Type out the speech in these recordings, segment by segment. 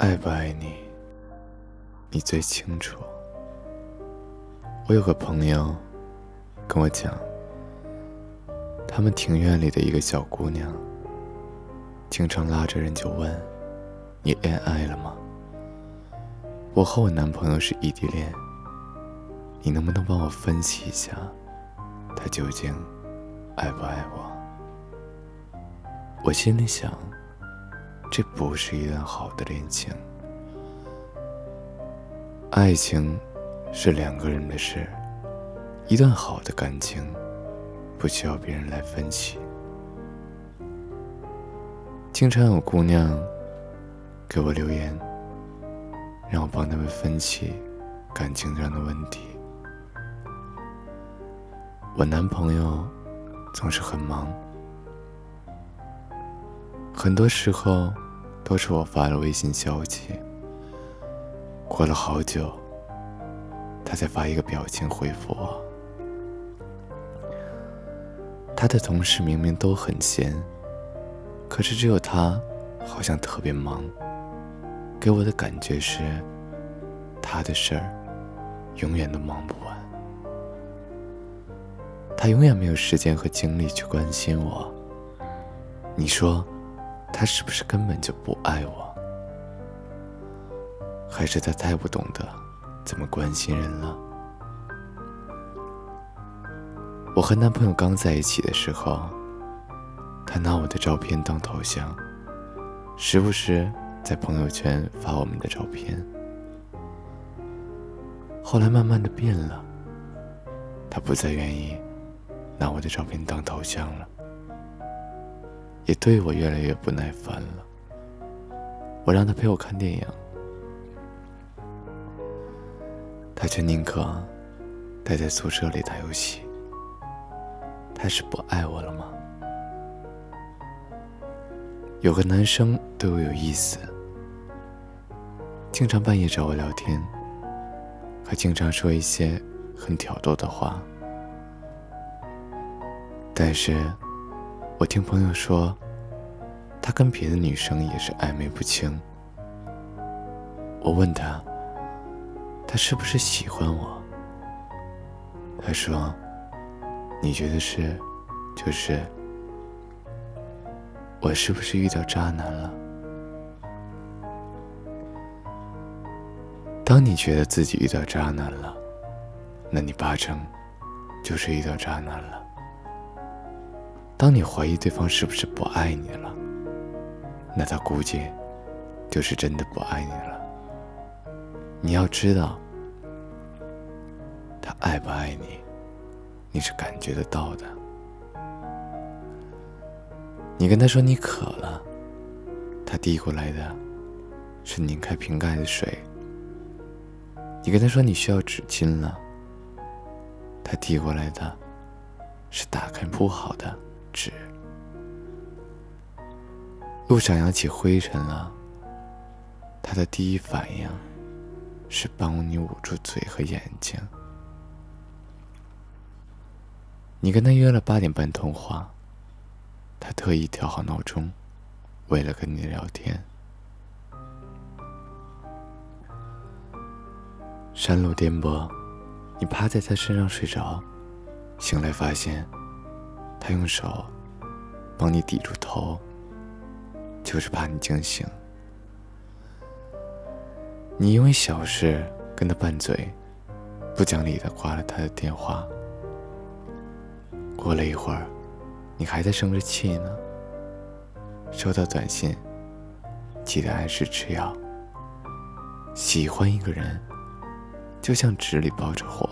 爱不爱你，你最清楚。我有个朋友跟我讲，他们庭院里的一个小姑娘，经常拉着人就问：“你恋爱了吗？”我和我男朋友是异地恋，你能不能帮我分析一下，他究竟爱不爱我？我心里想。这不是一段好的恋情。爱情是两个人的事，一段好的感情不需要别人来分析。经常有姑娘给我留言，让我帮他们分析感情上的问题。我男朋友总是很忙。很多时候，都是我发了微信消息，过了好久，他才发一个表情回复我。他的同事明明都很闲，可是只有他好像特别忙。给我的感觉是，他的事儿永远都忙不完，他永远没有时间和精力去关心我。你说？他是不是根本就不爱我？还是他太不懂得怎么关心人了？我和男朋友刚在一起的时候，他拿我的照片当头像，时不时在朋友圈发我们的照片。后来慢慢的变了，他不再愿意拿我的照片当头像了。也对我越来越不耐烦了。我让他陪我看电影，他却宁可待在宿舍里打游戏。他是不爱我了吗？有个男生对我有意思，经常半夜找我聊天，还经常说一些很挑逗的话，但是。我听朋友说，他跟别的女生也是暧昧不清。我问他，他是不是喜欢我？他说：“你觉得是，就是。我是不是遇到渣男了？当你觉得自己遇到渣男了，那你八成就是遇到渣男了。”当你怀疑对方是不是不爱你了，那他估计就是真的不爱你了。你要知道，他爱不爱你，你是感觉得到的。你跟他说你渴了，他递过来的是拧开瓶盖的水；你跟他说你需要纸巾了，他递过来的是打开铺好的。纸，路上扬起灰尘了。他的第一反应是帮你捂住嘴和眼睛。你跟他约了八点半通话，他特意调好闹钟，为了跟你聊天。山路颠簸，你趴在他身上睡着，醒来发现。他用手帮你抵住头，就是怕你惊醒。你因为小事跟他拌嘴，不讲理的挂了他的电话。过了一会儿，你还在生着气呢。收到短信，记得按时吃药。喜欢一个人，就像纸里包着火，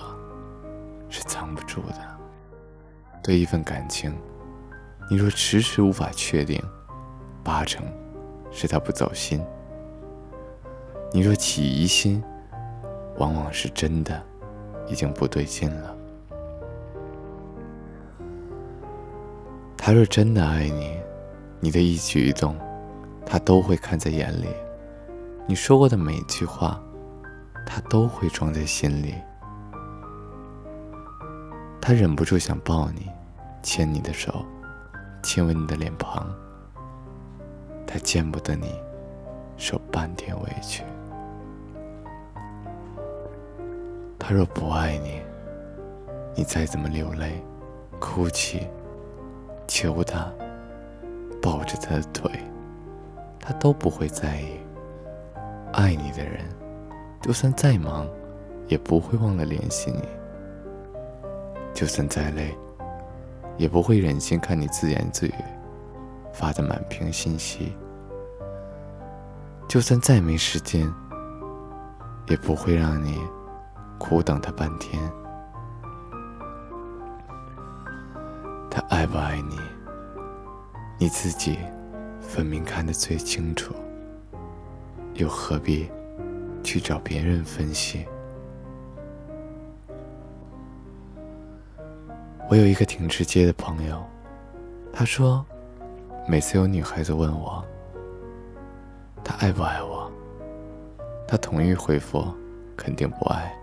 是藏不住的。对一份感情，你若迟迟无法确定，八成是他不走心；你若起疑心，往往是真的已经不对劲了。他若真的爱你，你的一举一动，他都会看在眼里；你说过的每一句话，他都会装在心里。他忍不住想抱你，牵你的手，亲吻你的脸庞。他见不得你受半点委屈。他若不爱你，你再怎么流泪、哭泣、求他、抱着他的腿，他都不会在意。爱你的人，就算再忙，也不会忘了联系你；就算再累，也不会忍心看你自言自语，发的满屏信息；就算再没时间，也不会让你。苦等他半天，他爱不爱你，你自己分明看得最清楚，又何必去找别人分析？我有一个挺直接的朋友，他说，每次有女孩子问我，他爱不爱我，他统一回复，肯定不爱。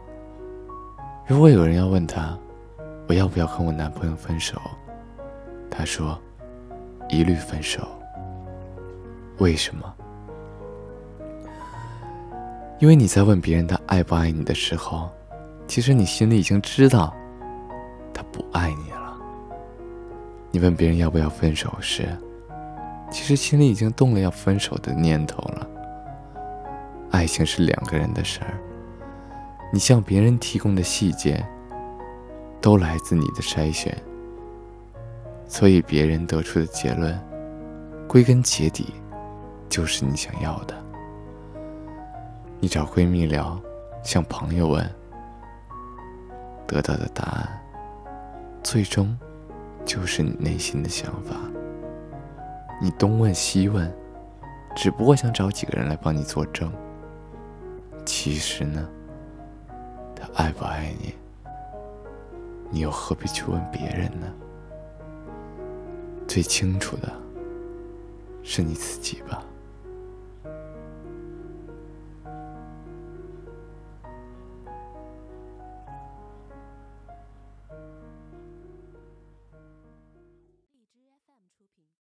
如果有人要问他，我要不要跟我男朋友分手？他说，一律分手。为什么？因为你在问别人他爱不爱你的时候，其实你心里已经知道，爱你了。你问别人要不要分手时，其实心里已经动了要分手的念头了。爱情是两个人的事儿。你向别人提供的细节，都来自你的筛选，所以别人得出的结论，归根结底，就是你想要的。你找闺蜜聊，向朋友问，得到的答案，最终，就是你内心的想法。你东问西问，只不过想找几个人来帮你作证。其实呢？他爱不爱你，你又何必去问别人呢？最清楚的是你自己吧。